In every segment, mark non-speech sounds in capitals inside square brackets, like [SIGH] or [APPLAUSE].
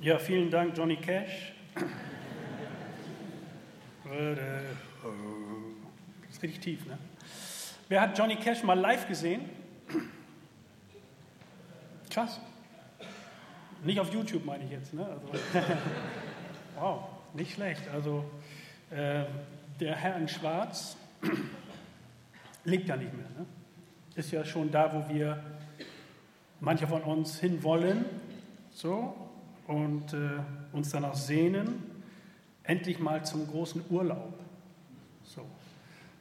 Ja, vielen Dank, Johnny Cash. Das ist richtig tief, ne? Wer hat Johnny Cash mal live gesehen? Krass. Nicht auf YouTube meine ich jetzt, ne? Also, [LAUGHS] wow, nicht schlecht. Also äh, der Herr in Schwarz lebt ja nicht mehr. Ne? Ist ja schon da, wo wir manche von uns hinwollen, so und äh, uns danach sehnen, endlich mal zum großen Urlaub. So.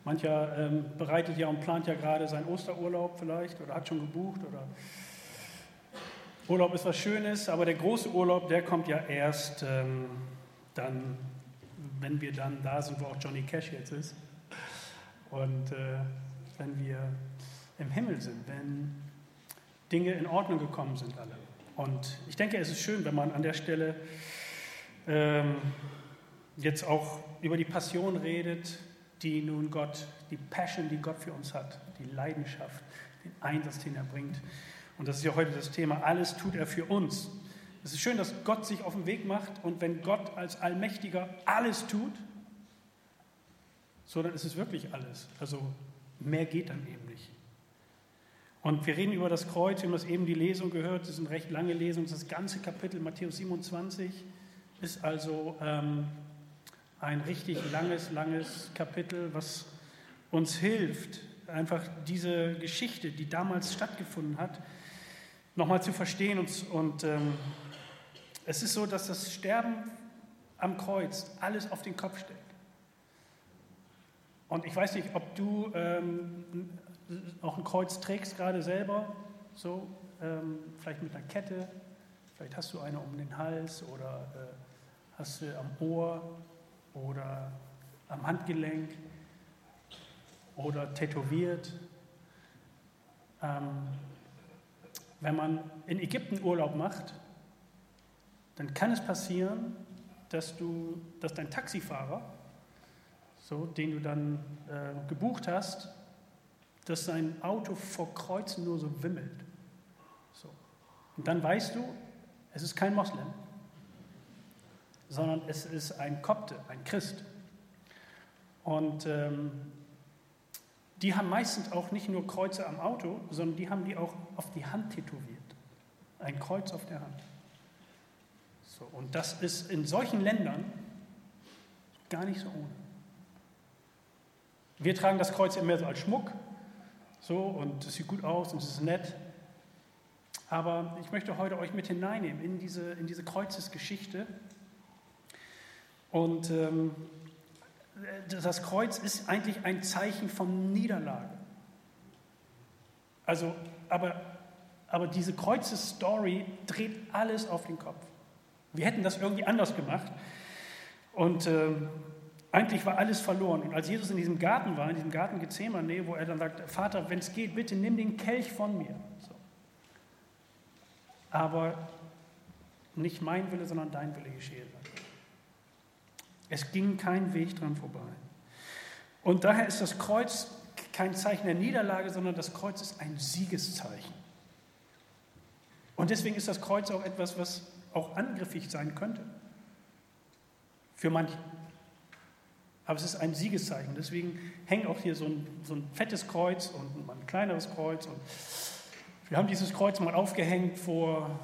Mancher ähm, bereitet ja und plant ja gerade seinen Osterurlaub vielleicht oder hat schon gebucht oder Urlaub ist was Schönes, aber der große Urlaub, der kommt ja erst ähm, dann, wenn wir dann da sind, wo auch Johnny Cash jetzt ist. Und äh, wenn wir im Himmel sind, wenn Dinge in Ordnung gekommen sind alle. Und ich denke, es ist schön, wenn man an der Stelle ähm, jetzt auch über die Passion redet, die nun Gott, die Passion, die Gott für uns hat, die Leidenschaft, den Einsatz, den er bringt. Und das ist ja heute das Thema, alles tut er für uns. Es ist schön, dass Gott sich auf den Weg macht und wenn Gott als Allmächtiger alles tut, so dann ist es wirklich alles. Also mehr geht dann eben. Und wir reden über das Kreuz, wir haben das eben die Lesung gehört, das ist eine recht lange Lesung, das ganze Kapitel Matthäus 27 ist also ähm, ein richtig langes, langes Kapitel, was uns hilft, einfach diese Geschichte, die damals stattgefunden hat, nochmal zu verstehen. Und, und ähm, es ist so, dass das Sterben am Kreuz alles auf den Kopf stellt. Und ich weiß nicht, ob du ähm, auch ein Kreuz trägst gerade selber, so ähm, vielleicht mit einer Kette, vielleicht hast du eine um den Hals oder äh, hast du am Ohr oder am Handgelenk oder tätowiert. Ähm, wenn man in Ägypten Urlaub macht, dann kann es passieren, dass, du, dass dein Taxifahrer, so, den du dann äh, gebucht hast, dass sein Auto vor Kreuzen nur so wimmelt. So. Und dann weißt du, es ist kein Moslem, sondern es ist ein Kopte, ein Christ. Und ähm, die haben meistens auch nicht nur Kreuze am Auto, sondern die haben die auch auf die Hand tätowiert. Ein Kreuz auf der Hand. So, und das ist in solchen Ländern gar nicht so ohne. Wir tragen das Kreuz immer so als Schmuck, so und es sieht gut aus und es ist nett. Aber ich möchte heute euch mit hineinnehmen in diese, in diese Kreuzesgeschichte. Und ähm, das Kreuz ist eigentlich ein Zeichen von Niederlage. Also, aber, aber diese Kreuzes-Story dreht alles auf den Kopf. Wir hätten das irgendwie anders gemacht. Und äh, eigentlich war alles verloren. Und als Jesus in diesem Garten war, in diesem Garten Gethsemane, wo er dann sagt, Vater, wenn es geht, bitte nimm den Kelch von mir. So. Aber nicht mein Wille, sondern dein Wille geschehe. Es ging kein Weg dran vorbei. Und daher ist das Kreuz kein Zeichen der Niederlage, sondern das Kreuz ist ein Siegeszeichen. Und deswegen ist das Kreuz auch etwas, was auch angriffig sein könnte. Für manche. Aber es ist ein Siegeszeichen. Deswegen hängt auch hier so ein, so ein fettes Kreuz und ein kleineres Kreuz. Und wir haben dieses Kreuz mal aufgehängt vor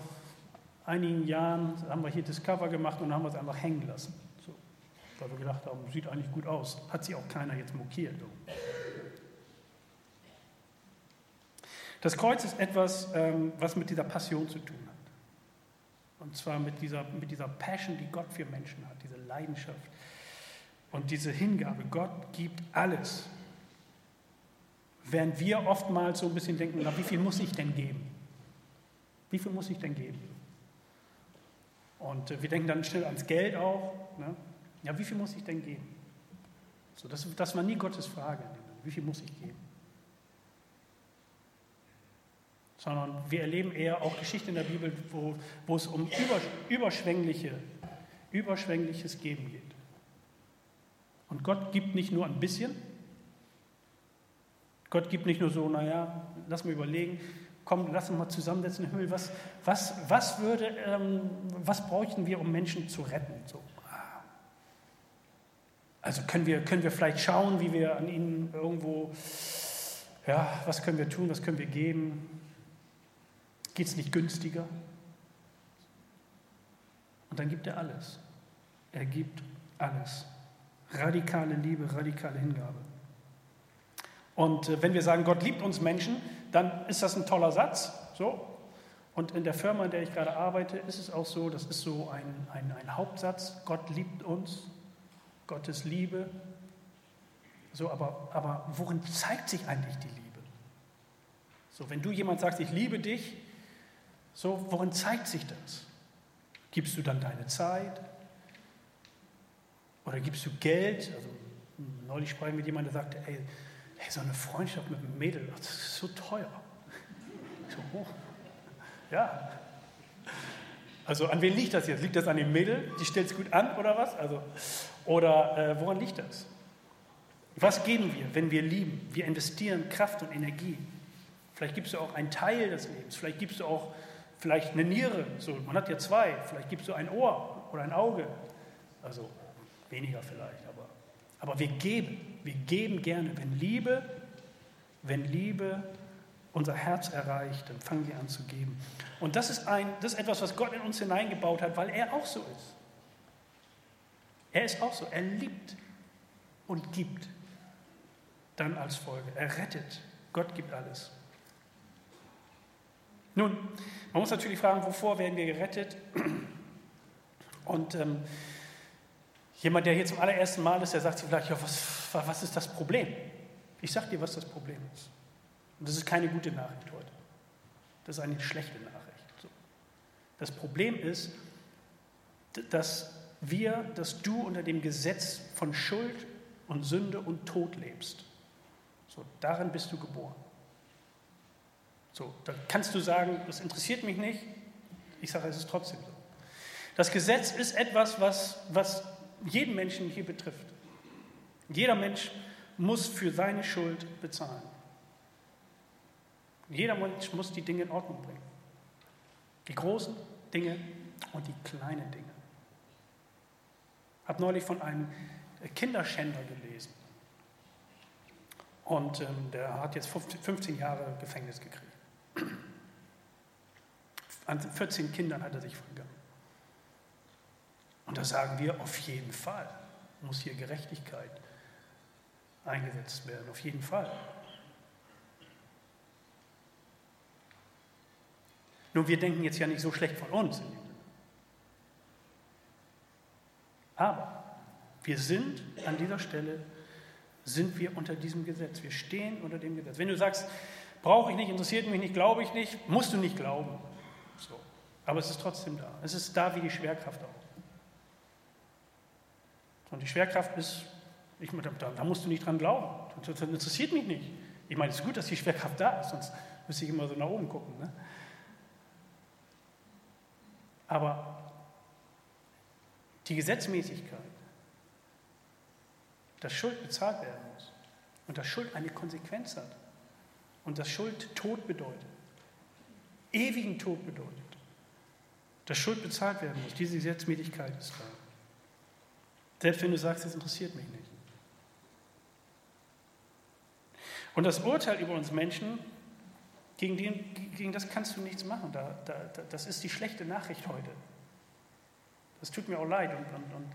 einigen Jahren. Da haben wir hier Discover gemacht und haben es einfach hängen lassen weil wir gedacht haben, sieht eigentlich gut aus. Hat sich auch keiner jetzt mokiert. Das Kreuz ist etwas, ähm, was mit dieser Passion zu tun hat. Und zwar mit dieser, mit dieser Passion, die Gott für Menschen hat, diese Leidenschaft und diese Hingabe. Gott gibt alles. Während wir oftmals so ein bisschen denken, na, wie viel muss ich denn geben? Wie viel muss ich denn geben? Und äh, wir denken dann schnell ans Geld auch. Ne? Ja, wie viel muss ich denn geben? So, das, das war nie Gottes Frage. Wie viel muss ich geben? Sondern wir erleben eher auch Geschichten in der Bibel, wo, wo es um überschwängliche, überschwängliches Geben geht. Und Gott gibt nicht nur ein bisschen. Gott gibt nicht nur so, naja, lass mal überlegen, komm, lass uns mal zusammensetzen im Himmel, was, was, was, würde, ähm, was bräuchten wir, um Menschen zu retten? So. Also können wir, können wir vielleicht schauen, wie wir an ihnen irgendwo, ja, was können wir tun, was können wir geben? Geht es nicht günstiger? Und dann gibt er alles. Er gibt alles. Radikale Liebe, radikale Hingabe. Und äh, wenn wir sagen, Gott liebt uns Menschen, dann ist das ein toller Satz. So. Und in der Firma, in der ich gerade arbeite, ist es auch so, das ist so ein, ein, ein Hauptsatz, Gott liebt uns, Gottes Liebe. So, aber, aber worin zeigt sich eigentlich die Liebe? So, wenn du jemand sagst, ich liebe dich, so, worin zeigt sich das? Gibst du dann deine Zeit? Oder gibst du Geld? Also, neulich sprach ich mit jemandem, der sagte, ey, Hey, so eine Freundschaft mit einem Mädel, das ist so teuer. So hoch. Ja. Also an wen liegt das jetzt? Liegt das an dem Mädel? Die stellt es gut an oder was? Also, oder äh, woran liegt das? Was geben wir, wenn wir lieben? Wir investieren Kraft und Energie. Vielleicht gibst du auch einen Teil des Lebens. Vielleicht gibst du auch vielleicht eine Niere. So, man hat ja zwei. Vielleicht gibst du ein Ohr oder ein Auge. Also weniger vielleicht, aber, aber wir geben. Wir geben gerne. Wenn Liebe, wenn Liebe unser Herz erreicht, dann fangen wir an zu geben. Und das ist, ein, das ist etwas, was Gott in uns hineingebaut hat, weil er auch so ist. Er ist auch so. Er liebt und gibt. Dann als Folge. Er rettet. Gott gibt alles. Nun, man muss natürlich fragen, wovor werden wir gerettet? Und ähm, Jemand, der hier zum allerersten Mal ist, der sagt sich vielleicht, ja, was, was ist das Problem? Ich sage dir, was das Problem ist. Und das ist keine gute Nachricht heute. Das ist eine schlechte Nachricht. Das Problem ist, dass wir, dass du unter dem Gesetz von Schuld und Sünde und Tod lebst. So, darin bist du geboren. So, da kannst du sagen, das interessiert mich nicht. Ich sage, es ist trotzdem so. Das Gesetz ist etwas, was, was jeden Menschen hier betrifft. Jeder Mensch muss für seine Schuld bezahlen. Jeder Mensch muss die Dinge in Ordnung bringen. Die großen Dinge und die kleinen Dinge. Ich habe neulich von einem Kinderschänder gelesen. Und ähm, der hat jetzt 15 Jahre Gefängnis gekriegt. An 14 Kindern hat er sich vergangen. Und da sagen wir, auf jeden Fall muss hier Gerechtigkeit eingesetzt werden, auf jeden Fall. Nun, wir denken jetzt ja nicht so schlecht von uns. Aber wir sind an dieser Stelle, sind wir unter diesem Gesetz. Wir stehen unter dem Gesetz. Wenn du sagst, brauche ich nicht, interessiert mich nicht, glaube ich nicht, musst du nicht glauben. So. Aber es ist trotzdem da. Es ist da wie die Schwerkraft auch. Und die Schwerkraft ist, ich, da, da, musst du nicht dran glauben. Das, das, interessiert mich nicht. Ich meine, es ist gut, dass die Schwerkraft da ist, sonst müsste ich immer so nach oben gucken. Ne? Aber die Gesetzmäßigkeit, dass Schuld bezahlt werden muss und dass Schuld eine Konsequenz hat und dass Schuld Tod bedeutet, ewigen Tod bedeutet, dass Schuld bezahlt werden muss, diese Gesetzmäßigkeit ist da. Selbst wenn du sagst, das interessiert mich nicht. Und das Urteil über uns Menschen, gegen, den, gegen das kannst du nichts machen. Da, da, das ist die schlechte Nachricht heute. Das tut mir auch leid. Und, und, und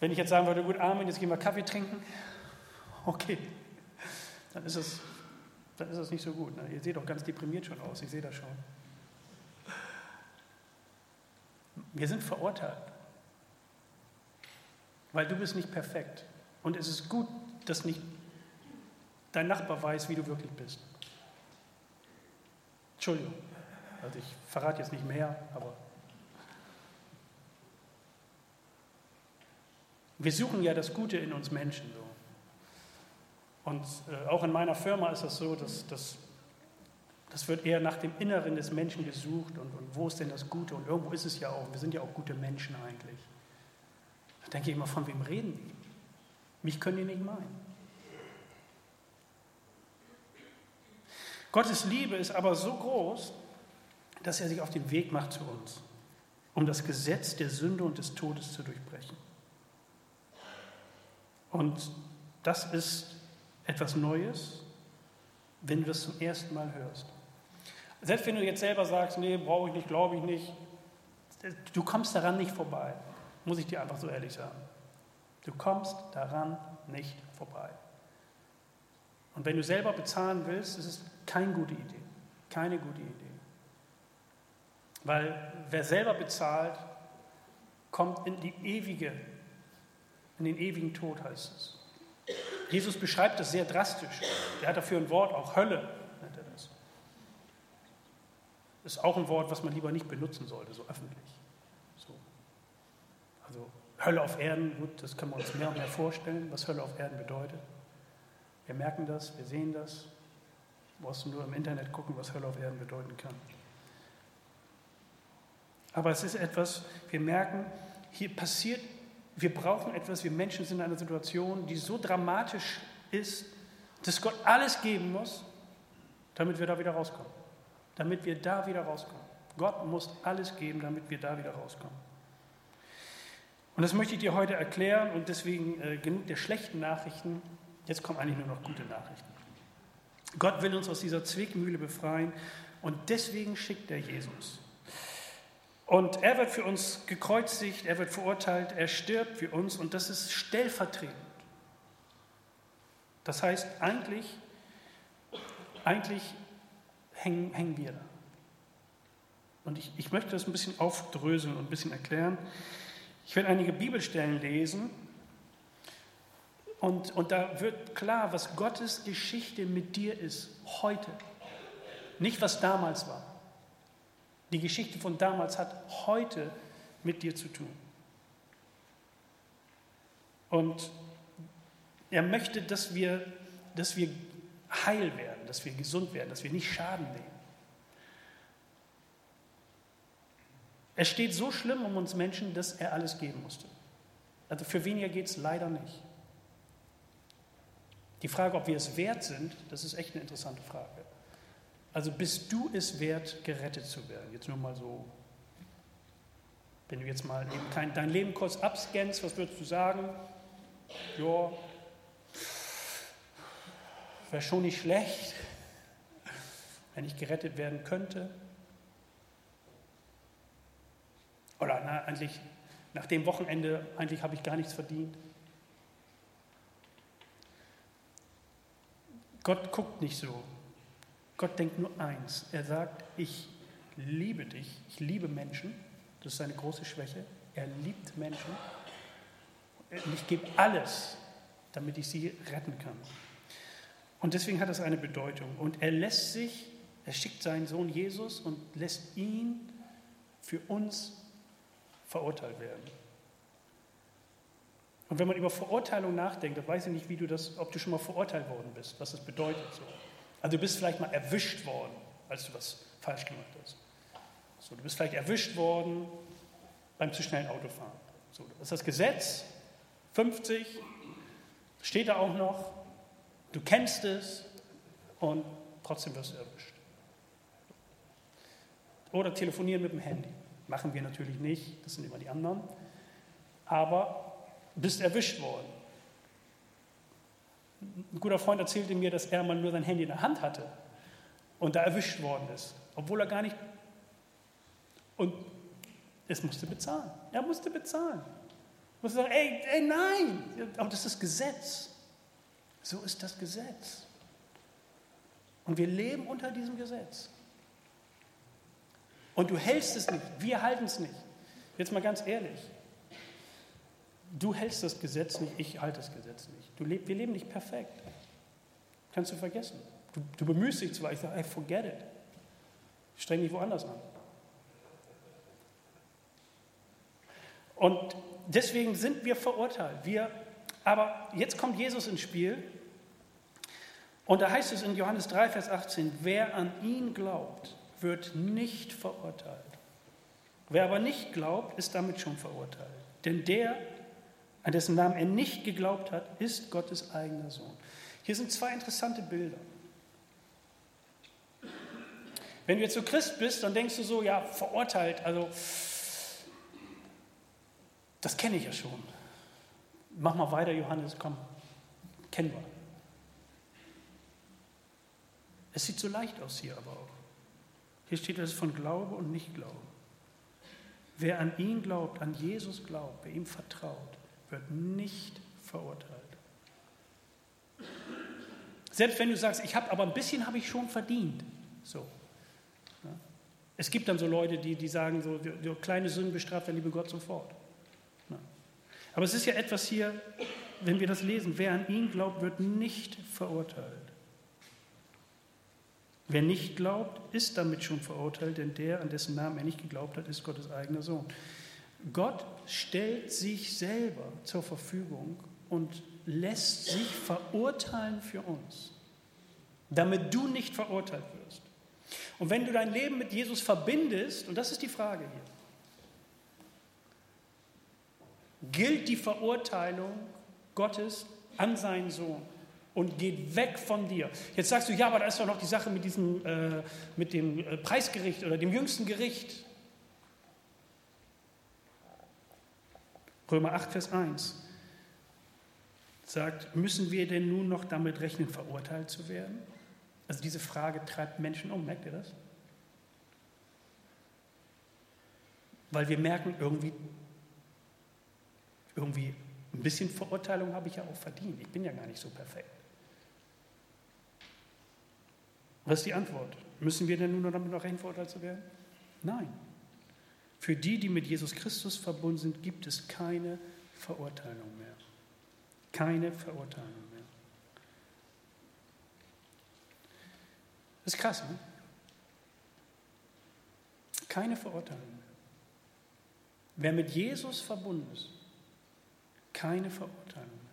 wenn ich jetzt sagen würde, gut, Armin, jetzt gehen wir Kaffee trinken, [LAUGHS] okay, dann ist es, dann ist es nicht so gut. Ne? Ihr seht doch ganz deprimiert schon aus, ich sehe das schon. Wir sind verurteilt. Weil du bist nicht perfekt. Und es ist gut, dass nicht dein Nachbar weiß, wie du wirklich bist. Entschuldigung. Also ich verrate jetzt nicht mehr, aber wir suchen ja das Gute in uns Menschen so. Und äh, auch in meiner Firma ist das so, dass, dass das wird eher nach dem Inneren des Menschen gesucht und, und wo ist denn das Gute? Und irgendwo ist es ja auch. Wir sind ja auch gute Menschen eigentlich denke ich immer, von wem reden die? Mich können die nicht meinen. Gottes Liebe ist aber so groß, dass er sich auf den Weg macht zu uns, um das Gesetz der Sünde und des Todes zu durchbrechen. Und das ist etwas Neues, wenn du es zum ersten Mal hörst. Selbst wenn du jetzt selber sagst, nee, brauche ich nicht, glaube ich nicht, du kommst daran nicht vorbei, muss ich dir einfach so ehrlich sagen. Du kommst daran nicht vorbei. Und wenn du selber bezahlen willst, ist es keine gute Idee. Keine gute Idee. Weil wer selber bezahlt, kommt in die ewige, in den ewigen Tod, heißt es. Jesus beschreibt das sehr drastisch. Er hat dafür ein Wort, auch Hölle nennt er das. Das ist auch ein Wort, was man lieber nicht benutzen sollte, so öffentlich. Hölle auf Erden, gut, das können wir uns mehr und mehr vorstellen, was Hölle auf Erden bedeutet. Wir merken das, wir sehen das. Du brauchst nur im Internet gucken, was Hölle auf Erden bedeuten kann. Aber es ist etwas, wir merken, hier passiert, wir brauchen etwas, wir Menschen sind in einer Situation, die so dramatisch ist, dass Gott alles geben muss, damit wir da wieder rauskommen. Damit wir da wieder rauskommen. Gott muss alles geben, damit wir da wieder rauskommen. Und das möchte ich dir heute erklären und deswegen äh, genug der schlechten Nachrichten. Jetzt kommen eigentlich nur noch gute Nachrichten. Gott will uns aus dieser Zwickmühle befreien und deswegen schickt er Jesus. Und er wird für uns gekreuzigt, er wird verurteilt, er stirbt für uns und das ist stellvertretend. Das heißt, eigentlich, eigentlich hängen, hängen wir da. Und ich, ich möchte das ein bisschen aufdröseln und ein bisschen erklären. Ich werde einige Bibelstellen lesen und, und da wird klar, was Gottes Geschichte mit dir ist, heute. Nicht, was damals war. Die Geschichte von damals hat heute mit dir zu tun. Und er möchte, dass wir, dass wir heil werden, dass wir gesund werden, dass wir nicht Schaden nehmen. Es steht so schlimm um uns Menschen, dass er alles geben musste. Also für weniger geht es leider nicht. Die Frage, ob wir es wert sind, das ist echt eine interessante Frage. Also bist du es wert, gerettet zu werden? Jetzt nur mal so. Wenn du jetzt mal kein, dein Leben kurz abscannst, was würdest du sagen? Ja, wäre schon nicht schlecht, wenn ich gerettet werden könnte. Oder na, eigentlich nach dem Wochenende, eigentlich habe ich gar nichts verdient. Gott guckt nicht so. Gott denkt nur eins. Er sagt, ich liebe dich, ich liebe Menschen. Das ist seine große Schwäche. Er liebt Menschen. Und ich gebe alles, damit ich sie retten kann. Und deswegen hat das eine Bedeutung. Und er lässt sich, er schickt seinen Sohn Jesus und lässt ihn für uns verurteilt werden. Und wenn man über Verurteilung nachdenkt, dann weiß ich nicht, wie du das, ob du schon mal verurteilt worden bist, was das bedeutet. So. Also du bist vielleicht mal erwischt worden, als du was falsch gemacht hast. So, du bist vielleicht erwischt worden beim zu schnellen Autofahren. So, das ist das Gesetz, 50, steht da auch noch, du kennst es und trotzdem wirst du erwischt. Oder telefonieren mit dem Handy. Machen wir natürlich nicht, das sind immer die anderen. Aber bist erwischt worden. Ein guter Freund erzählte mir, dass er mal nur sein Handy in der Hand hatte und da erwischt worden ist, obwohl er gar nicht. Und es musste bezahlen. Er musste bezahlen. Er musste sagen, ey, ey, nein, aber das ist Gesetz. So ist das Gesetz. Und wir leben unter diesem Gesetz. Und du hältst es nicht, wir halten es nicht. Jetzt mal ganz ehrlich. Du hältst das Gesetz nicht, ich halte das Gesetz nicht. Du leb, wir leben nicht perfekt. Kannst du vergessen. Du, du bemühst dich zwar, ich sage, I forget it. Streng dich woanders an. Und deswegen sind wir verurteilt. Wir, aber jetzt kommt Jesus ins Spiel. Und da heißt es in Johannes 3, Vers 18, wer an ihn glaubt, wird nicht verurteilt. Wer aber nicht glaubt, ist damit schon verurteilt. Denn der, an dessen Namen er nicht geglaubt hat, ist Gottes eigener Sohn. Hier sind zwei interessante Bilder. Wenn du jetzt so Christ bist, dann denkst du so, ja, verurteilt, also das kenne ich ja schon. Mach mal weiter, Johannes, komm, kennen wir. Es sieht so leicht aus hier aber auch. Hier steht es von Glaube und Nicht-Glaube. Wer an ihn glaubt, an Jesus glaubt, wer ihm vertraut, wird nicht verurteilt. Selbst wenn du sagst, ich habe aber ein bisschen habe ich schon verdient. So. Es gibt dann so Leute, die, die sagen, so, so kleine Sünden bestraft der liebe Gott sofort. Aber es ist ja etwas hier, wenn wir das lesen, wer an ihn glaubt, wird nicht verurteilt. Wer nicht glaubt, ist damit schon verurteilt, denn der, an dessen Namen er nicht geglaubt hat, ist Gottes eigener Sohn. Gott stellt sich selber zur Verfügung und lässt sich verurteilen für uns, damit du nicht verurteilt wirst. Und wenn du dein Leben mit Jesus verbindest, und das ist die Frage hier, gilt die Verurteilung Gottes an seinen Sohn und geht weg von dir. Jetzt sagst du, ja, aber da ist doch noch die Sache mit, diesem, äh, mit dem äh, Preisgericht oder dem jüngsten Gericht. Römer 8, Vers 1 sagt, müssen wir denn nun noch damit rechnen, verurteilt zu werden? Also diese Frage treibt Menschen um, merkt ihr das? Weil wir merken, irgendwie, irgendwie ein bisschen Verurteilung habe ich ja auch verdient. Ich bin ja gar nicht so perfekt. Was ist die Antwort? Müssen wir denn nun damit noch verurteilt zu werden? Nein. Für die, die mit Jesus Christus verbunden sind, gibt es keine Verurteilung mehr. Keine Verurteilung mehr. Das ist krass, ne? Keine Verurteilung mehr. Wer mit Jesus verbunden ist, keine Verurteilung mehr.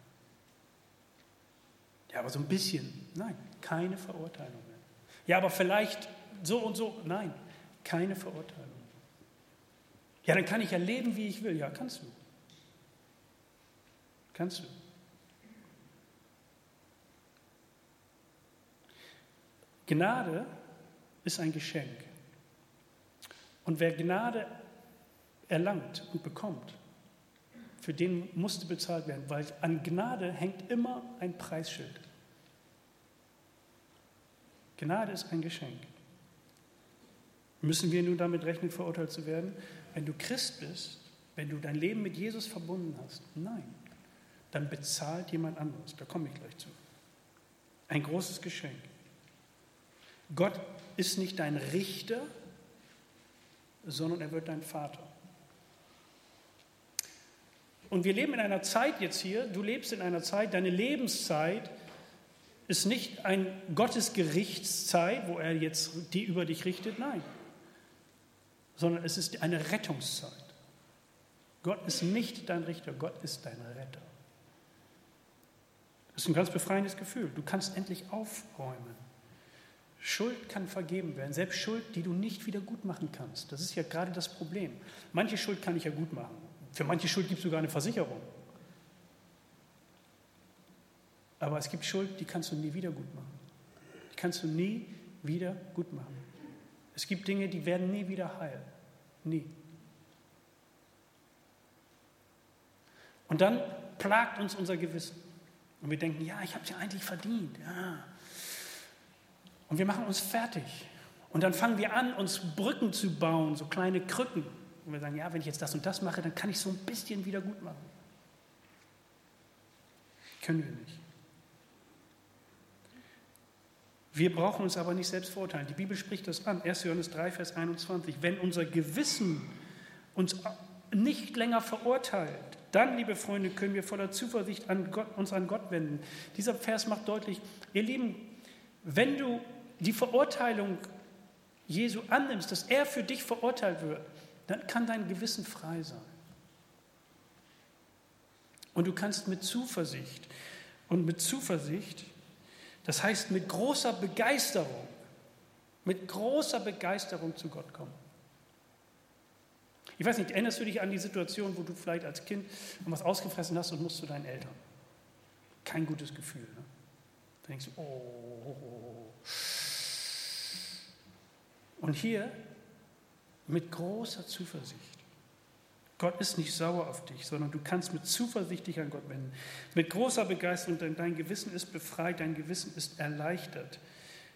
Ja, aber so ein bisschen. Nein, keine Verurteilung mehr. Ja, aber vielleicht so und so. Nein, keine Verurteilung. Ja, dann kann ich ja leben, wie ich will. Ja, kannst du. Kannst du. Gnade ist ein Geschenk. Und wer Gnade erlangt und bekommt, für den musste bezahlt werden, weil an Gnade hängt immer ein Preisschild. Gnade ist ein Geschenk. Müssen wir nun damit rechnen, verurteilt zu werden? Wenn du Christ bist, wenn du dein Leben mit Jesus verbunden hast, nein, dann bezahlt jemand anderes. Da komme ich gleich zu. Ein großes Geschenk. Gott ist nicht dein Richter, sondern er wird dein Vater. Und wir leben in einer Zeit jetzt hier, du lebst in einer Zeit, deine Lebenszeit ist nicht ein Gottesgerichtszeit, wo er jetzt die über dich richtet, nein, sondern es ist eine Rettungszeit. Gott ist nicht dein Richter, Gott ist dein Retter. Das ist ein ganz befreiendes Gefühl. Du kannst endlich aufräumen. Schuld kann vergeben werden, selbst Schuld, die du nicht wieder gut machen kannst. Das ist ja gerade das Problem. Manche Schuld kann ich ja gut machen. Für manche Schuld gibt es sogar eine Versicherung. Aber es gibt Schuld, die kannst du nie wieder gut machen. Die kannst du nie wieder gut machen. Es gibt Dinge, die werden nie wieder heil. Nie. Und dann plagt uns unser Gewissen. Und wir denken, ja, ich habe es ja eigentlich verdient. Ja. Und wir machen uns fertig. Und dann fangen wir an, uns Brücken zu bauen, so kleine Krücken. Und wir sagen, ja, wenn ich jetzt das und das mache, dann kann ich so ein bisschen wieder gut machen. Können wir nicht. Wir brauchen uns aber nicht selbst verurteilen. Die Bibel spricht das an. 1. Johannes 3, Vers 21. Wenn unser Gewissen uns nicht länger verurteilt, dann, liebe Freunde, können wir voller Zuversicht an Gott, uns an Gott wenden. Dieser Vers macht deutlich, ihr Lieben, wenn du die Verurteilung Jesu annimmst, dass er für dich verurteilt wird, dann kann dein Gewissen frei sein. Und du kannst mit Zuversicht und mit Zuversicht das heißt, mit großer Begeisterung, mit großer Begeisterung zu Gott kommen. Ich weiß nicht, erinnerst du dich an die Situation, wo du vielleicht als Kind was ausgefressen hast und musst zu deinen Eltern? Kein gutes Gefühl. Ne? Dann denkst du, oh. Und hier mit großer Zuversicht. Gott ist nicht sauer auf dich, sondern du kannst mit Zuversicht dich an Gott wenden. Mit großer Begeisterung, denn dein Gewissen ist befreit, dein Gewissen ist erleichtert.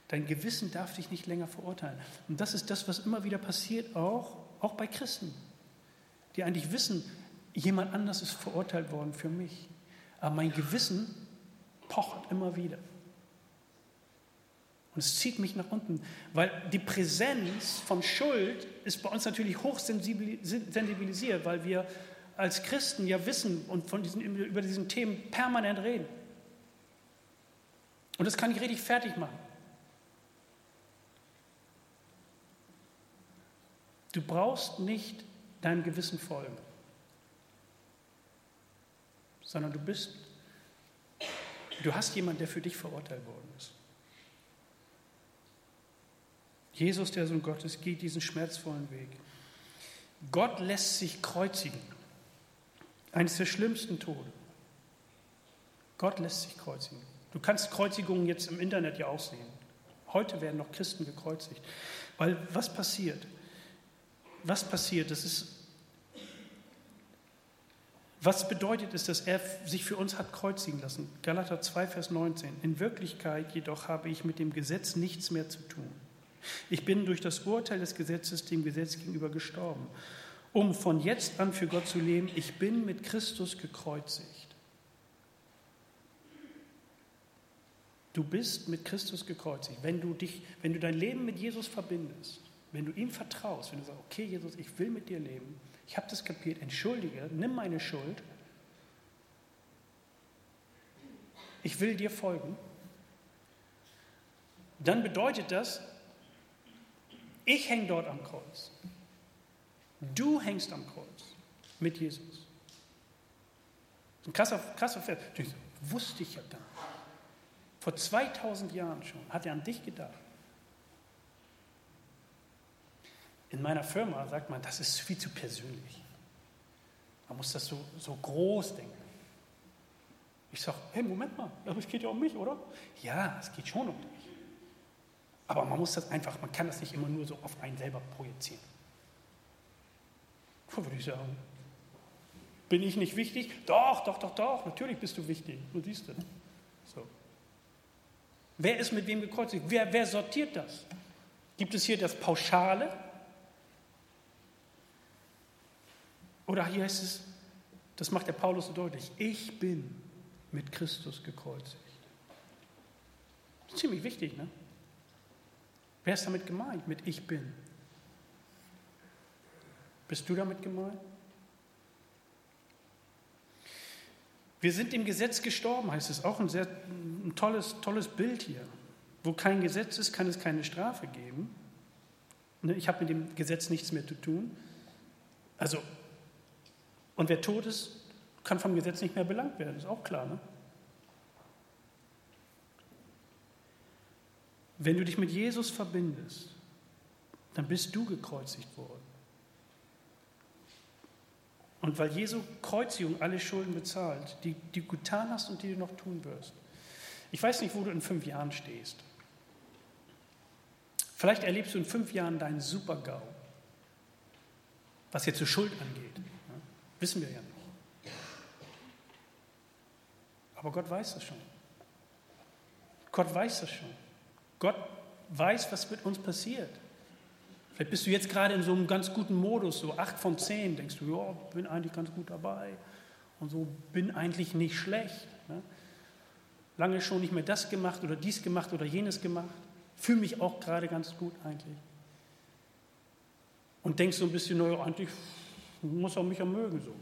Dein Gewissen darf dich nicht länger verurteilen. Und das ist das, was immer wieder passiert, auch, auch bei Christen, die eigentlich wissen, jemand anders ist verurteilt worden für mich. Aber mein Gewissen pocht immer wieder. Und es zieht mich nach unten, weil die Präsenz von Schuld ist bei uns natürlich hochsensibilisiert, weil wir als Christen ja wissen und von diesen, über diesen Themen permanent reden. Und das kann ich richtig fertig machen. Du brauchst nicht deinem Gewissen folgen, sondern du bist, du hast jemanden, der für dich verurteilt worden ist. Jesus, der Sohn Gottes, geht diesen schmerzvollen Weg. Gott lässt sich kreuzigen. Eines der schlimmsten Tode. Gott lässt sich kreuzigen. Du kannst Kreuzigungen jetzt im Internet ja auch sehen. Heute werden noch Christen gekreuzigt. Weil was passiert? Was passiert? Das ist, was bedeutet es, dass er sich für uns hat kreuzigen lassen? Galater 2, Vers 19. In Wirklichkeit jedoch habe ich mit dem Gesetz nichts mehr zu tun. Ich bin durch das Urteil des Gesetzes dem Gesetz gegenüber gestorben, um von jetzt an für Gott zu leben. Ich bin mit Christus gekreuzigt. Du bist mit Christus gekreuzigt. Wenn du, dich, wenn du dein Leben mit Jesus verbindest, wenn du ihm vertraust, wenn du sagst, okay Jesus, ich will mit dir leben, ich habe das kapiert, entschuldige, nimm meine Schuld, ich will dir folgen, dann bedeutet das, ich hänge dort am Kreuz. Du hängst am Kreuz mit Jesus. Ein krasser, krasser Vers. Wusste ich ja gar nicht. Vor 2000 Jahren schon hat er an dich gedacht. In meiner Firma sagt man, das ist viel zu persönlich. Man muss das so, so groß denken. Ich sage, hey, Moment mal, aber es geht ja um mich, oder? Ja, es geht schon um dich. Aber man muss das einfach, man kann das nicht immer nur so auf einen selber projizieren. So würde ich sagen. Bin ich nicht wichtig? Doch, doch, doch, doch, natürlich bist du wichtig. Du siehst du. So. Wer ist mit wem gekreuzigt? Wer, wer sortiert das? Gibt es hier das Pauschale? Oder hier heißt es, das macht der Paulus so deutlich, ich bin mit Christus gekreuzigt. Ziemlich wichtig, ne? Wer ist damit gemeint mit Ich bin? Bist du damit gemeint? Wir sind im Gesetz gestorben, heißt es. Auch ein sehr ein tolles, tolles Bild hier. Wo kein Gesetz ist, kann es keine Strafe geben. Ne, ich habe mit dem Gesetz nichts mehr zu tun. Also, und wer tot ist, kann vom Gesetz nicht mehr belangt werden, ist auch klar. Ne? Wenn du dich mit Jesus verbindest, dann bist du gekreuzigt worden. Und weil Jesu Kreuzigung alle Schulden bezahlt, die, die du getan hast und die du noch tun wirst. Ich weiß nicht, wo du in fünf Jahren stehst. Vielleicht erlebst du in fünf Jahren deinen Super-GAU, was jetzt zur Schuld angeht. Ja, wissen wir ja nicht. Aber Gott weiß das schon. Gott weiß das schon. Gott weiß, was mit uns passiert. Vielleicht bist du jetzt gerade in so einem ganz guten Modus, so acht von zehn, denkst du, ja, bin eigentlich ganz gut dabei und so bin eigentlich nicht schlecht. Ne? Lange schon nicht mehr das gemacht oder dies gemacht oder jenes gemacht. Fühle mich auch gerade ganz gut eigentlich. Und denkst so ein bisschen, naja, eigentlich muss er mich ja mögen so.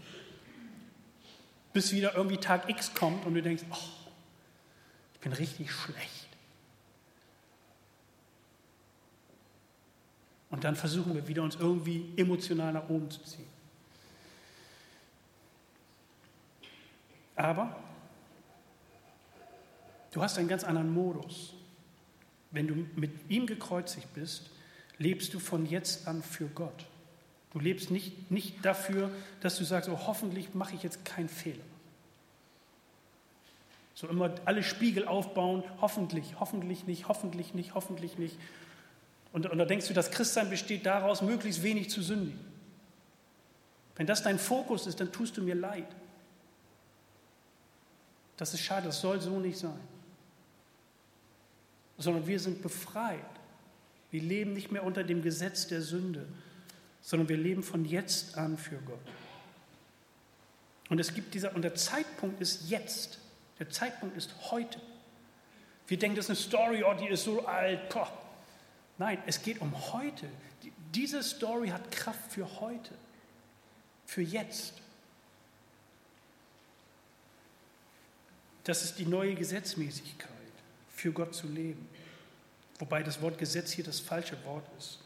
Bis wieder irgendwie Tag X kommt und du denkst, oh, ich bin richtig schlecht. Und dann versuchen wir wieder uns irgendwie emotional nach oben zu ziehen. Aber du hast einen ganz anderen Modus. Wenn du mit ihm gekreuzigt bist, lebst du von jetzt an für Gott. Du lebst nicht, nicht dafür, dass du sagst, oh, hoffentlich mache ich jetzt keinen Fehler. So immer alle Spiegel aufbauen, hoffentlich, hoffentlich nicht, hoffentlich nicht, hoffentlich nicht. Und, und da denkst du, das Christsein besteht daraus, möglichst wenig zu sündigen. Wenn das dein Fokus ist, dann tust du mir leid. Das ist schade, das soll so nicht sein. Sondern wir sind befreit. Wir leben nicht mehr unter dem Gesetz der Sünde, sondern wir leben von jetzt an für Gott. Und es gibt dieser, und der Zeitpunkt ist jetzt. Der Zeitpunkt ist heute. Wir denken, das ist eine Story, oh, die ist so alt. Poh. Nein, es geht um heute. Diese Story hat Kraft für heute, für jetzt. Das ist die neue Gesetzmäßigkeit, für Gott zu leben. Wobei das Wort Gesetz hier das falsche Wort ist.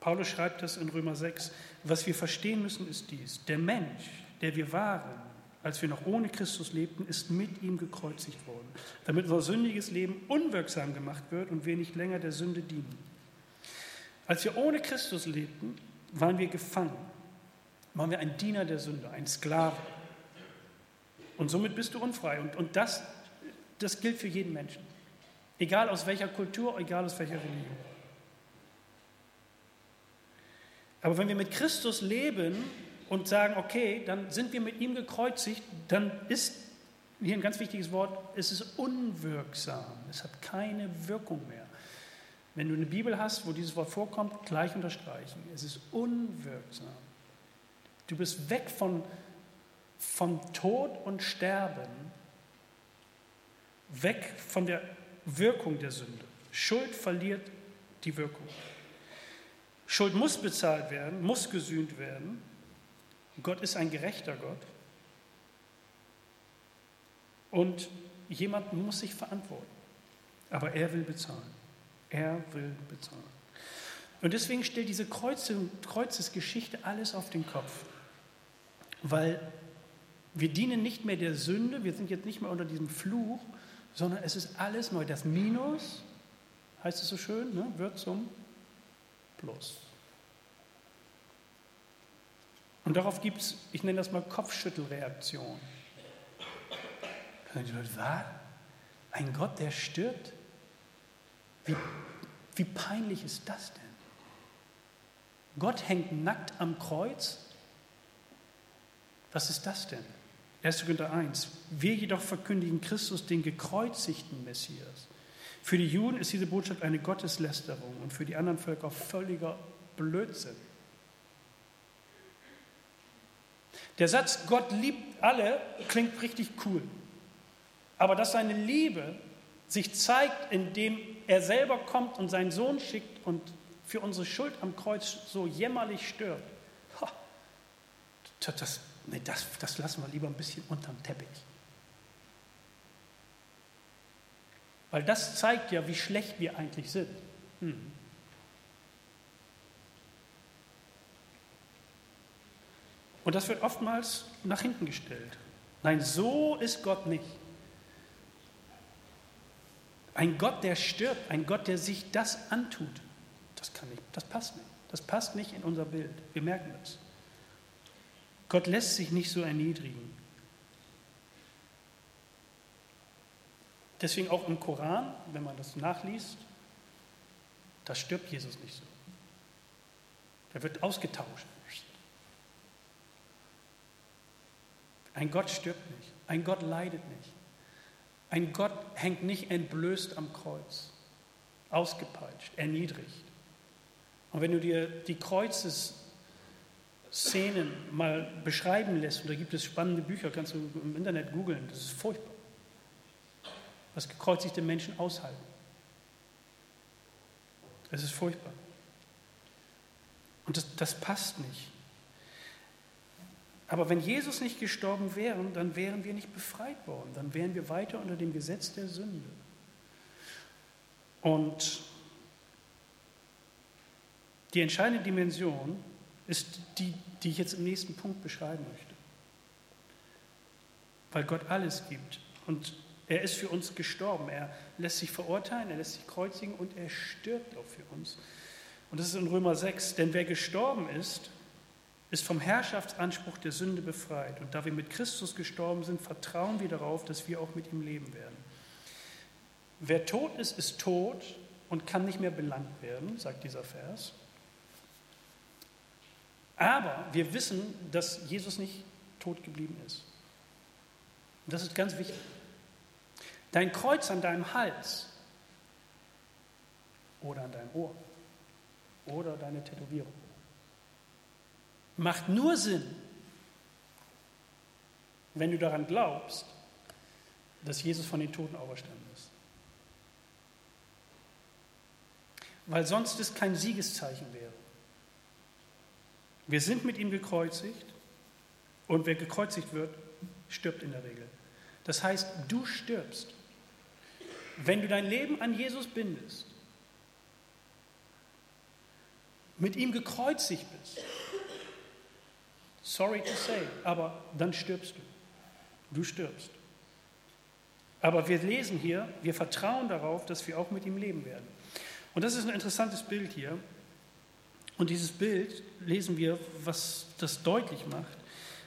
Paulus schreibt das in Römer 6. Was wir verstehen müssen, ist dies. Der Mensch, der wir waren, als wir noch ohne Christus lebten, ist mit ihm gekreuzigt worden, damit unser sündiges Leben unwirksam gemacht wird und wir nicht länger der Sünde dienen. Als wir ohne Christus lebten, waren wir gefangen, waren wir ein Diener der Sünde, ein Sklave. Und somit bist du unfrei. Und, und das, das gilt für jeden Menschen. Egal aus welcher Kultur, egal aus welcher Religion. Aber wenn wir mit Christus leben und sagen, okay, dann sind wir mit ihm gekreuzigt, dann ist hier ein ganz wichtiges Wort, es ist unwirksam. Es hat keine Wirkung mehr. Wenn du eine Bibel hast, wo dieses Wort vorkommt, gleich unterstreichen. Es ist unwirksam. Du bist weg von, von Tod und Sterben, weg von der Wirkung der Sünde. Schuld verliert die Wirkung. Schuld muss bezahlt werden, muss gesühnt werden. Gott ist ein gerechter Gott. Und jemand muss sich verantworten. Aber er will bezahlen. Er will bezahlen. Und deswegen stellt diese Kreuzesgeschichte alles auf den Kopf. Weil wir dienen nicht mehr der Sünde, wir sind jetzt nicht mehr unter diesem Fluch, sondern es ist alles neu. Das Minus, heißt es so schön, ne, wird zum Plus. Und darauf gibt es, ich nenne das mal Kopfschüttelreaktion. Die Leute, was? Ein Gott, der stirbt? Wie, wie peinlich ist das denn? Gott hängt nackt am Kreuz? Was ist das denn? 1. Korinther 1. Wir jedoch verkündigen Christus, den gekreuzigten Messias. Für die Juden ist diese Botschaft eine Gotteslästerung und für die anderen Völker völliger Blödsinn. Der Satz, Gott liebt alle, klingt richtig cool. Aber dass seine Liebe sich zeigt, indem er selber kommt und seinen Sohn schickt und für unsere Schuld am Kreuz so jämmerlich stirbt, das, nee, das, das lassen wir lieber ein bisschen unterm Teppich. Weil das zeigt ja, wie schlecht wir eigentlich sind. Hm. Und das wird oftmals nach hinten gestellt. Nein, so ist Gott nicht. Ein Gott, der stirbt, ein Gott, der sich das antut, das kann nicht, das passt nicht. Das passt nicht in unser Bild. Wir merken das. Gott lässt sich nicht so erniedrigen. Deswegen auch im Koran, wenn man das nachliest, da stirbt Jesus nicht so. Er wird ausgetauscht. Ein Gott stirbt nicht. Ein Gott leidet nicht. Ein Gott hängt nicht entblößt am Kreuz, ausgepeitscht, erniedrigt. Und wenn du dir die Kreuzeszenen mal beschreiben lässt, und da gibt es spannende Bücher, kannst du im Internet googeln, das ist furchtbar was gekreuzigte Menschen aushalten. Es ist furchtbar. Und das, das passt nicht. Aber wenn Jesus nicht gestorben wäre, dann wären wir nicht befreit worden. Dann wären wir weiter unter dem Gesetz der Sünde. Und die entscheidende Dimension ist die, die ich jetzt im nächsten Punkt beschreiben möchte. Weil Gott alles gibt. Und er ist für uns gestorben. Er lässt sich verurteilen, er lässt sich kreuzigen und er stirbt auch für uns. Und das ist in Römer 6. Denn wer gestorben ist, ist vom Herrschaftsanspruch der Sünde befreit. Und da wir mit Christus gestorben sind, vertrauen wir darauf, dass wir auch mit ihm leben werden. Wer tot ist, ist tot und kann nicht mehr belangt werden, sagt dieser Vers. Aber wir wissen, dass Jesus nicht tot geblieben ist. Und das ist ganz wichtig. Dein Kreuz an deinem Hals oder an deinem Ohr oder deine Tätowierung macht nur Sinn, wenn du daran glaubst, dass Jesus von den Toten auferstanden ist. Weil sonst es kein Siegeszeichen wäre. Wir sind mit ihm gekreuzigt und wer gekreuzigt wird, stirbt in der Regel. Das heißt, du stirbst. Wenn du dein Leben an Jesus bindest, mit ihm gekreuzigt bist, sorry to say, aber dann stirbst du. Du stirbst. Aber wir lesen hier, wir vertrauen darauf, dass wir auch mit ihm leben werden. Und das ist ein interessantes Bild hier. Und dieses Bild lesen wir, was das deutlich macht.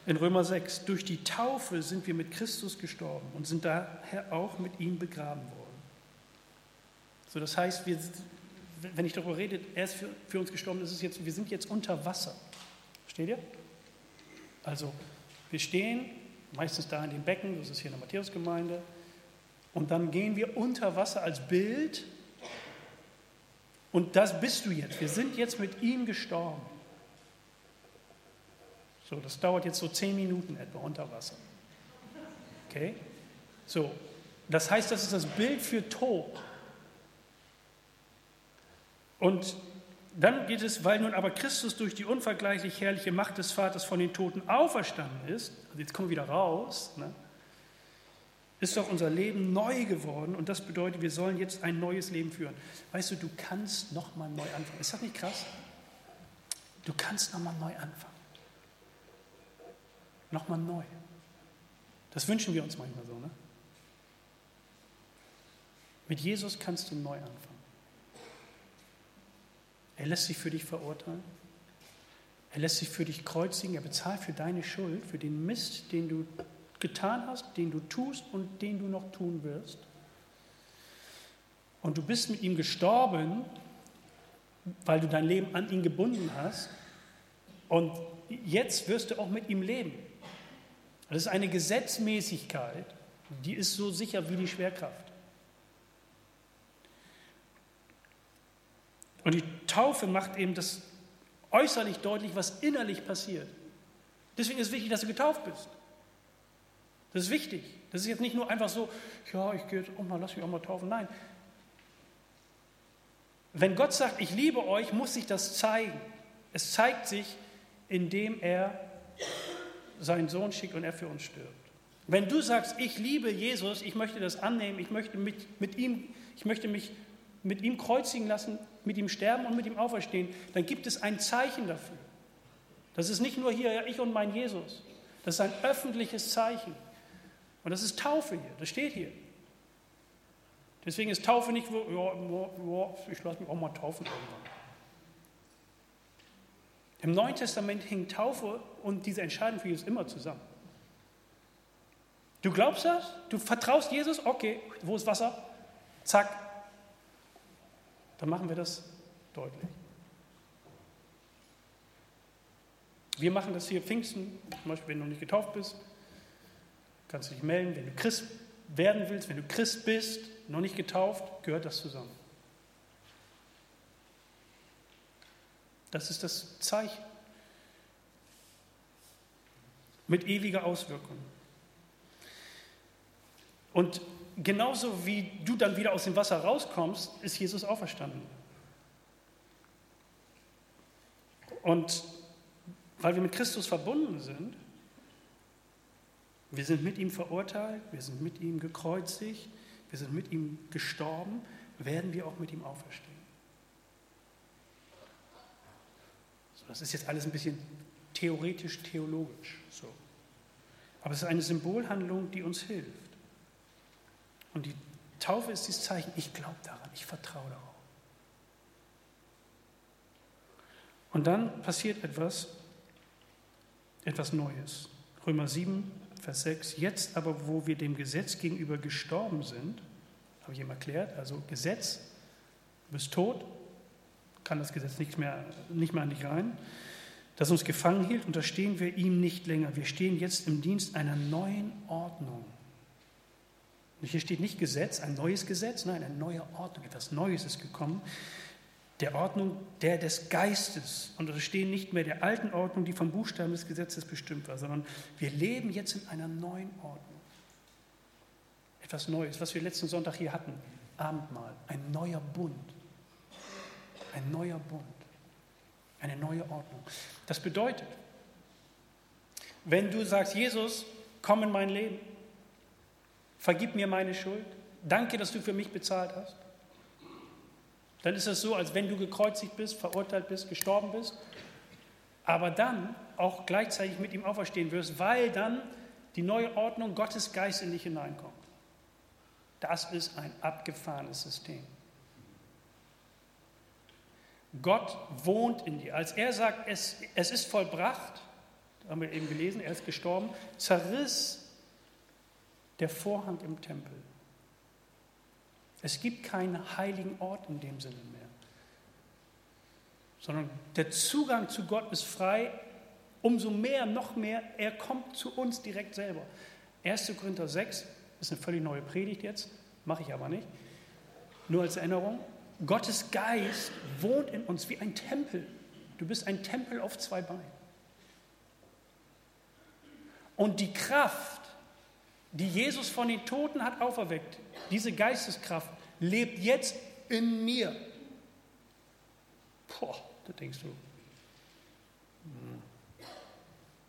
In Römer 6, durch die Taufe sind wir mit Christus gestorben und sind daher auch mit ihm begraben worden. So, das heißt, wir, wenn ich darüber rede, er ist für, für uns gestorben, ist es jetzt, wir sind jetzt unter Wasser. Versteht ihr? Also, wir stehen meistens da in dem Becken, das ist hier in der Matthäusgemeinde, und dann gehen wir unter Wasser als Bild und das bist du jetzt. Wir sind jetzt mit ihm gestorben. So, das dauert jetzt so zehn Minuten etwa unter Wasser. Okay? So, das heißt, das ist das Bild für Tod. Und dann geht es, weil nun aber Christus durch die unvergleichlich herrliche Macht des Vaters von den Toten auferstanden ist, also jetzt kommen wir wieder raus, ne, ist doch unser Leben neu geworden und das bedeutet, wir sollen jetzt ein neues Leben führen. Weißt du, du kannst nochmal neu anfangen. Ist das nicht krass? Du kannst nochmal neu anfangen. Nochmal neu. Das wünschen wir uns manchmal so, ne? Mit Jesus kannst du neu anfangen. Er lässt sich für dich verurteilen. Er lässt sich für dich kreuzigen. Er bezahlt für deine Schuld, für den Mist, den du getan hast, den du tust und den du noch tun wirst. Und du bist mit ihm gestorben, weil du dein Leben an ihn gebunden hast. Und jetzt wirst du auch mit ihm leben. Das ist eine Gesetzmäßigkeit, die ist so sicher wie die Schwerkraft. Und die Taufe macht eben das äußerlich deutlich, was innerlich passiert. Deswegen ist es wichtig, dass du getauft bist. Das ist wichtig. Das ist jetzt nicht nur einfach so, ja, ich gehe jetzt auch mal, lass mich auch mal taufen. Nein. Wenn Gott sagt, ich liebe euch, muss sich das zeigen. Es zeigt sich, indem er seinen Sohn schickt und er für uns stirbt. Wenn du sagst, ich liebe Jesus, ich möchte das annehmen, ich möchte, mit, mit ihm, ich möchte mich mit ihm kreuzigen lassen, mit ihm sterben und mit ihm auferstehen, dann gibt es ein Zeichen dafür. Das ist nicht nur hier, ja, ich und mein Jesus. Das ist ein öffentliches Zeichen. Und das ist Taufe hier, das steht hier. Deswegen ist Taufe nicht, ja, ja, ich lasse mich auch mal taufen. Im Neuen Testament hängt Taufe und diese Entscheidung für Jesus immer zusammen. Du glaubst das? Du vertraust Jesus? Okay, wo ist Wasser? Zack. Dann machen wir das deutlich. Wir machen das hier Pfingsten, zum Beispiel, wenn du noch nicht getauft bist, kannst du dich melden. Wenn du Christ werden willst, wenn du Christ bist, noch nicht getauft, gehört das zusammen. Das ist das Zeichen. Mit ewiger Auswirkung. Und genauso wie du dann wieder aus dem Wasser rauskommst, ist Jesus auferstanden. Und weil wir mit Christus verbunden sind, wir sind mit ihm verurteilt, wir sind mit ihm gekreuzigt, wir sind mit ihm gestorben, werden wir auch mit ihm auferstehen. So, das ist jetzt alles ein bisschen theoretisch, theologisch. So. Aber es ist eine Symbolhandlung, die uns hilft. Und die Taufe ist das Zeichen, ich glaube daran, ich vertraue darauf. Und dann passiert etwas, etwas Neues. Römer 7, Vers 6, jetzt aber, wo wir dem Gesetz gegenüber gestorben sind, habe ich ihm erklärt. Also Gesetz, du bist tot, kann das Gesetz nicht mehr, nicht mehr an dich rein. Das uns gefangen hielt, unterstehen wir ihm nicht länger. Wir stehen jetzt im Dienst einer neuen Ordnung. Und hier steht nicht Gesetz, ein neues Gesetz, nein, eine neue Ordnung. Etwas Neues ist gekommen. Der Ordnung der des Geistes. Und unterstehen nicht mehr der alten Ordnung, die vom Buchstaben des Gesetzes bestimmt war, sondern wir leben jetzt in einer neuen Ordnung etwas Neues, was wir letzten Sonntag hier hatten. Abendmahl, ein neuer Bund. Ein neuer Bund. Eine neue Ordnung. Das bedeutet, wenn du sagst, Jesus, komm in mein Leben, vergib mir meine Schuld, danke, dass du für mich bezahlt hast, dann ist es so, als wenn du gekreuzigt bist, verurteilt bist, gestorben bist, aber dann auch gleichzeitig mit ihm auferstehen wirst, weil dann die neue Ordnung Gottes Geist in dich hineinkommt. Das ist ein abgefahrenes System. Gott wohnt in dir. Als er sagt, es, es ist vollbracht, haben wir eben gelesen, er ist gestorben, zerriss der Vorhang im Tempel. Es gibt keinen heiligen Ort in dem Sinne mehr, sondern der Zugang zu Gott ist frei. Umso mehr, noch mehr, er kommt zu uns direkt selber. 1. Korinther 6, das ist eine völlig neue Predigt jetzt, mache ich aber nicht. Nur als Erinnerung, Gottes Geist wohnt in uns wie ein Tempel. Du bist ein Tempel auf zwei Beinen. Und die Kraft, die Jesus von den Toten hat auferweckt, diese Geisteskraft, lebt jetzt in mir. Boah, da denkst du,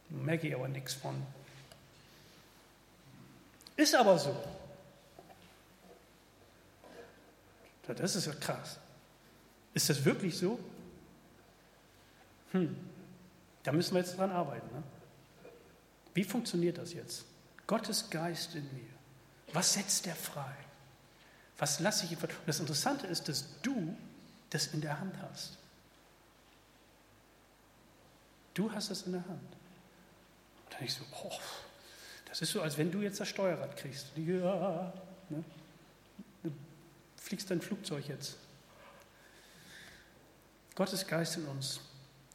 hm, merke ich aber nichts von. Ist aber so. Das ist ja krass. Ist das wirklich so? Hm, da müssen wir jetzt dran arbeiten. Ne? Wie funktioniert das jetzt? Gottes Geist in mir. Was setzt der frei? Was lasse ich ihm Das Interessante ist, dass du das in der Hand hast. Du hast es in der Hand. Und dann ich so, oh, das ist so, als wenn du jetzt das Steuerrad kriegst. Ja, ne? Du fliegst dein Flugzeug jetzt. Gottes Geist in uns,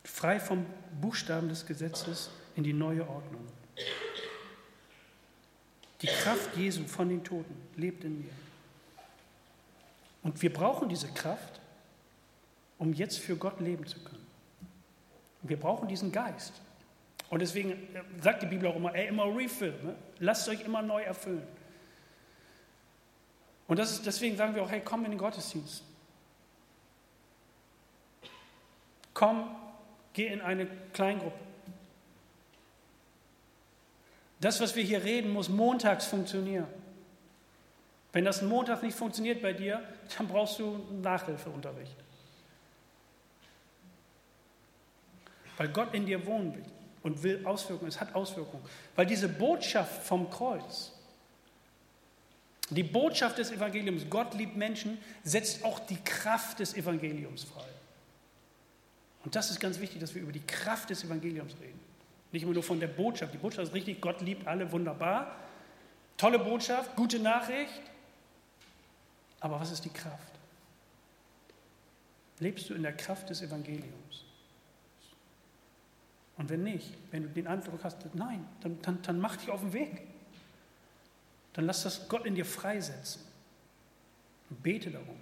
frei vom Buchstaben des Gesetzes in die neue Ordnung. Die Kraft Jesu von den Toten lebt in mir. Und wir brauchen diese Kraft, um jetzt für Gott leben zu können. wir brauchen diesen Geist. Und deswegen äh, sagt die Bibel auch immer, ey, immer refill, ne? lasst euch immer neu erfüllen. Und ist, deswegen sagen wir auch, hey, komm in den Gottesdienst. Komm, geh in eine Kleingruppe. Das, was wir hier reden, muss montags funktionieren. Wenn das Montag nicht funktioniert bei dir, dann brauchst du Nachhilfeunterricht. Weil Gott in dir wohnen will und will Auswirkungen. Es hat Auswirkungen. Weil diese Botschaft vom Kreuz, die Botschaft des Evangeliums, Gott liebt Menschen, setzt auch die Kraft des Evangeliums frei. Und das ist ganz wichtig, dass wir über die Kraft des Evangeliums reden. Nicht immer nur von der Botschaft. Die Botschaft ist richtig, Gott liebt alle, wunderbar. Tolle Botschaft, gute Nachricht. Aber was ist die Kraft? Lebst du in der Kraft des Evangeliums? Und wenn nicht, wenn du den Eindruck hast, nein, dann, dann, dann mach dich auf den Weg. Dann lass das Gott in dir freisetzen. Und bete darum,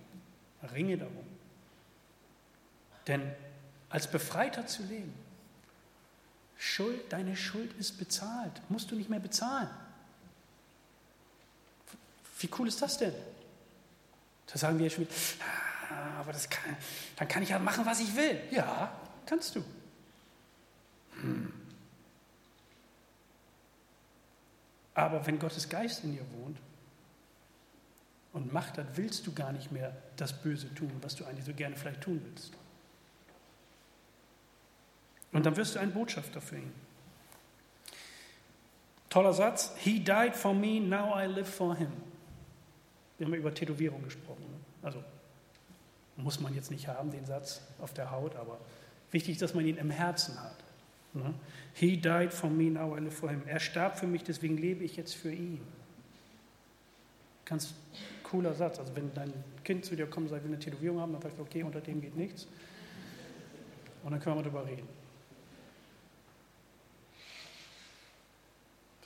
ringe darum. Denn als Befreiter zu leben, Schuld, deine Schuld ist bezahlt, musst du nicht mehr bezahlen. Wie cool ist das denn? Da sagen wir schon, ah, aber das kann, dann kann ich ja machen, was ich will. Ja, kannst du. Aber wenn Gottes Geist in dir wohnt und Macht hat, willst du gar nicht mehr das Böse tun, was du eigentlich so gerne vielleicht tun willst. Und dann wirst du ein Botschafter für ihn. Toller Satz. He died for me, now I live for him. Wir haben über Tätowierung gesprochen. Ne? Also muss man jetzt nicht haben, den Satz auf der Haut, aber wichtig, dass man ihn im Herzen hat. Ne? He died for me, now I live for him. Er starb für mich, deswegen lebe ich jetzt für ihn. Ganz cooler Satz. Also wenn dein Kind zu dir kommt und sagt, will eine Tätowierung haben, dann sagst du, okay, unter dem geht nichts. Und dann können wir mal drüber reden.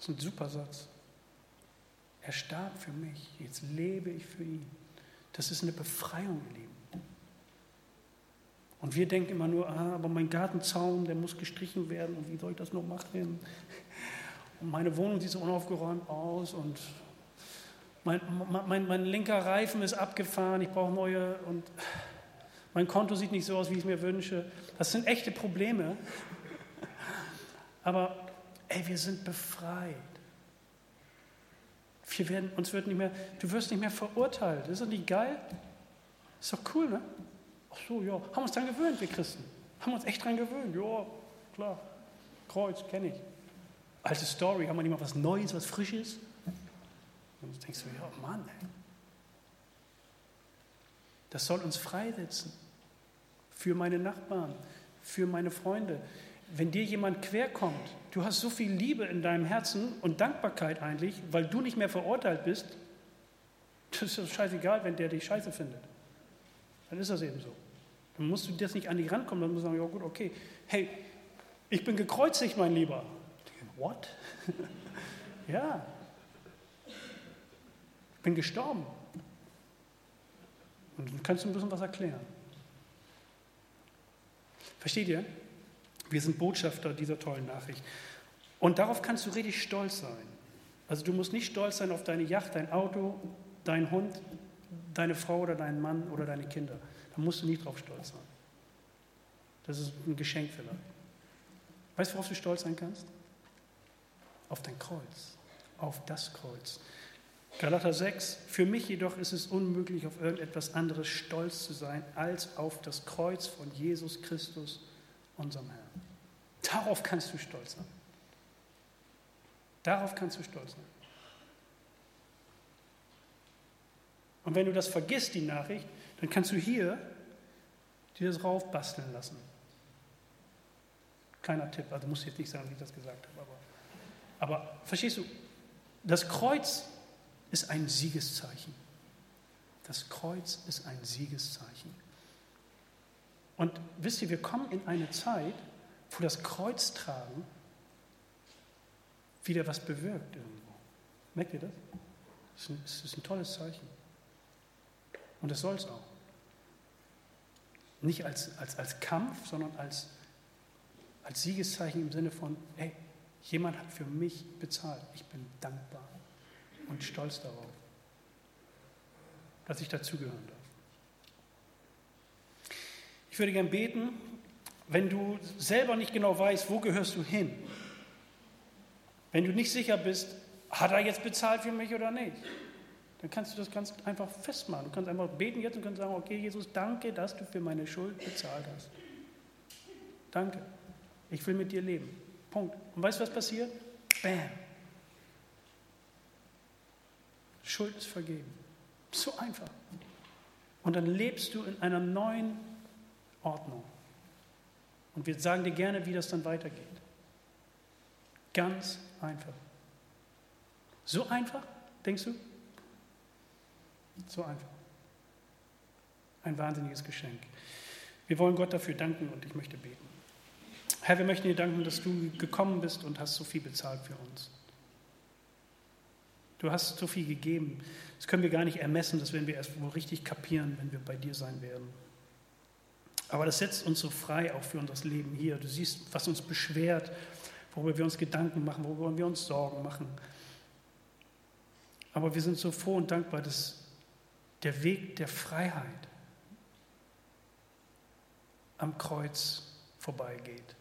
Das ist ein super Satz. Er starb für mich, jetzt lebe ich für ihn. Das ist eine Befreiung, ihr Lieben. Und wir denken immer nur, ah, aber mein Gartenzaun, der muss gestrichen werden und wie soll ich das noch machen? Und meine Wohnung sieht so unaufgeräumt aus und mein, mein, mein linker Reifen ist abgefahren, ich brauche neue und mein Konto sieht nicht so aus, wie ich es mir wünsche. Das sind echte Probleme. Aber ey, wir sind befreit. Wir werden, uns wird nicht mehr, du wirst nicht mehr verurteilt. Ist das nicht geil? Ist doch cool, ne? Ach so, ja. Haben uns dran gewöhnt, wir Christen. Haben uns echt dran gewöhnt. Ja, klar. Kreuz, kenne ich. Alte Story, haben wir nicht mal was Neues, was Frisches? Und du denkst du, ja, Mann, ey. Das soll uns freisetzen. Für meine Nachbarn, für meine Freunde. Wenn dir jemand querkommt, du hast so viel Liebe in deinem Herzen und Dankbarkeit eigentlich, weil du nicht mehr verurteilt bist, das ist doch scheißegal, wenn der dich scheiße findet. Dann ist das eben so. Dann musst du das nicht an dich rankommen, dann musst du sagen, ja gut, okay, hey, ich bin gekreuzigt, mein Lieber. What? [LAUGHS] ja. Ich bin gestorben. Und dann kannst du ein bisschen was erklären. Versteht ihr? Wir sind Botschafter dieser tollen Nachricht. Und darauf kannst du richtig stolz sein. Also du musst nicht stolz sein auf deine Yacht, dein Auto, dein Hund, deine Frau oder deinen Mann oder deine Kinder. Da musst du nicht drauf stolz sein. Das ist ein Geschenk vielleicht. Weißt du, worauf du stolz sein kannst? Auf dein Kreuz, auf das Kreuz. Galater 6, für mich jedoch ist es unmöglich, auf irgendetwas anderes stolz zu sein, als auf das Kreuz von Jesus Christus, unserem Herrn. Darauf kannst du stolz sein. Darauf kannst du stolz sein. Und wenn du das vergisst, die Nachricht, dann kannst du hier dir das raufbasteln lassen. Kleiner Tipp, also muss jetzt nicht sagen, wie ich das gesagt habe, aber, aber verstehst du, das Kreuz ist ein Siegeszeichen. Das Kreuz ist ein Siegeszeichen. Und wisst ihr, wir kommen in eine Zeit, wo das Kreuz tragen wieder was bewirkt irgendwo. Merkt ihr das? Das ist ein, das ist ein tolles Zeichen. Und das soll es auch. Nicht als, als, als Kampf, sondern als, als Siegeszeichen im Sinne von, hey, jemand hat für mich bezahlt. Ich bin dankbar und stolz darauf, dass ich dazugehören darf. Ich würde gern beten, wenn du selber nicht genau weißt, wo gehörst du hin, wenn du nicht sicher bist, hat er jetzt bezahlt für mich oder nicht, dann kannst du das ganz einfach festmachen. Du kannst einfach beten jetzt und kannst sagen, okay, Jesus, danke, dass du für meine Schuld bezahlt hast. Danke. Ich will mit dir leben. Punkt. Und weißt du, was passiert? Bam. Schuld ist vergeben. So einfach. Und dann lebst du in einer neuen Ordnung. Und wir sagen dir gerne, wie das dann weitergeht. Ganz einfach. So einfach, denkst du? So einfach. Ein wahnsinniges Geschenk. Wir wollen Gott dafür danken und ich möchte beten. Herr, wir möchten dir danken, dass du gekommen bist und hast so viel bezahlt für uns. Du hast so viel gegeben. Das können wir gar nicht ermessen, das werden wir erst wohl richtig kapieren, wenn wir bei dir sein werden. Aber das setzt uns so frei auch für unser Leben hier. Du siehst, was uns beschwert, worüber wir uns Gedanken machen, worüber wir uns Sorgen machen. Aber wir sind so froh und dankbar, dass der Weg der Freiheit am Kreuz vorbeigeht.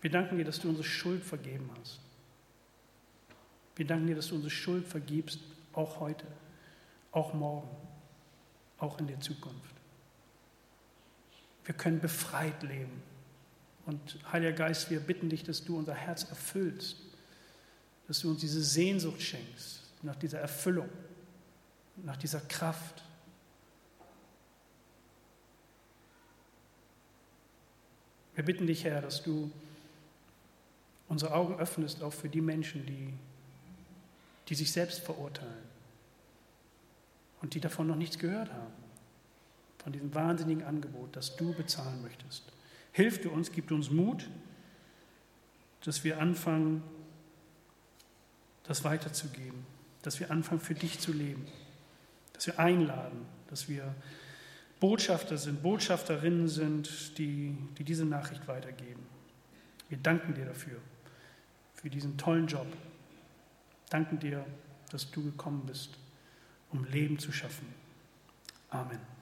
Wir danken dir, dass du unsere Schuld vergeben hast. Wir danken dir, dass du unsere Schuld vergibst, auch heute, auch morgen, auch in der Zukunft. Wir können befreit leben. Und Heiliger Geist, wir bitten dich, dass du unser Herz erfüllst, dass du uns diese Sehnsucht schenkst nach dieser Erfüllung, nach dieser Kraft. Wir bitten dich, Herr, dass du unsere Augen öffnest, auch für die Menschen, die die sich selbst verurteilen, und die davon noch nichts gehört haben. Von diesem wahnsinnigen Angebot, das du bezahlen möchtest. Hilf du uns, gib uns Mut, dass wir anfangen, das weiterzugeben, dass wir anfangen, für dich zu leben, dass wir einladen, dass wir Botschafter sind, Botschafterinnen sind, die, die diese Nachricht weitergeben. Wir danken dir dafür, für diesen tollen Job. Danken dir, dass du gekommen bist, um Leben zu schaffen. Amen.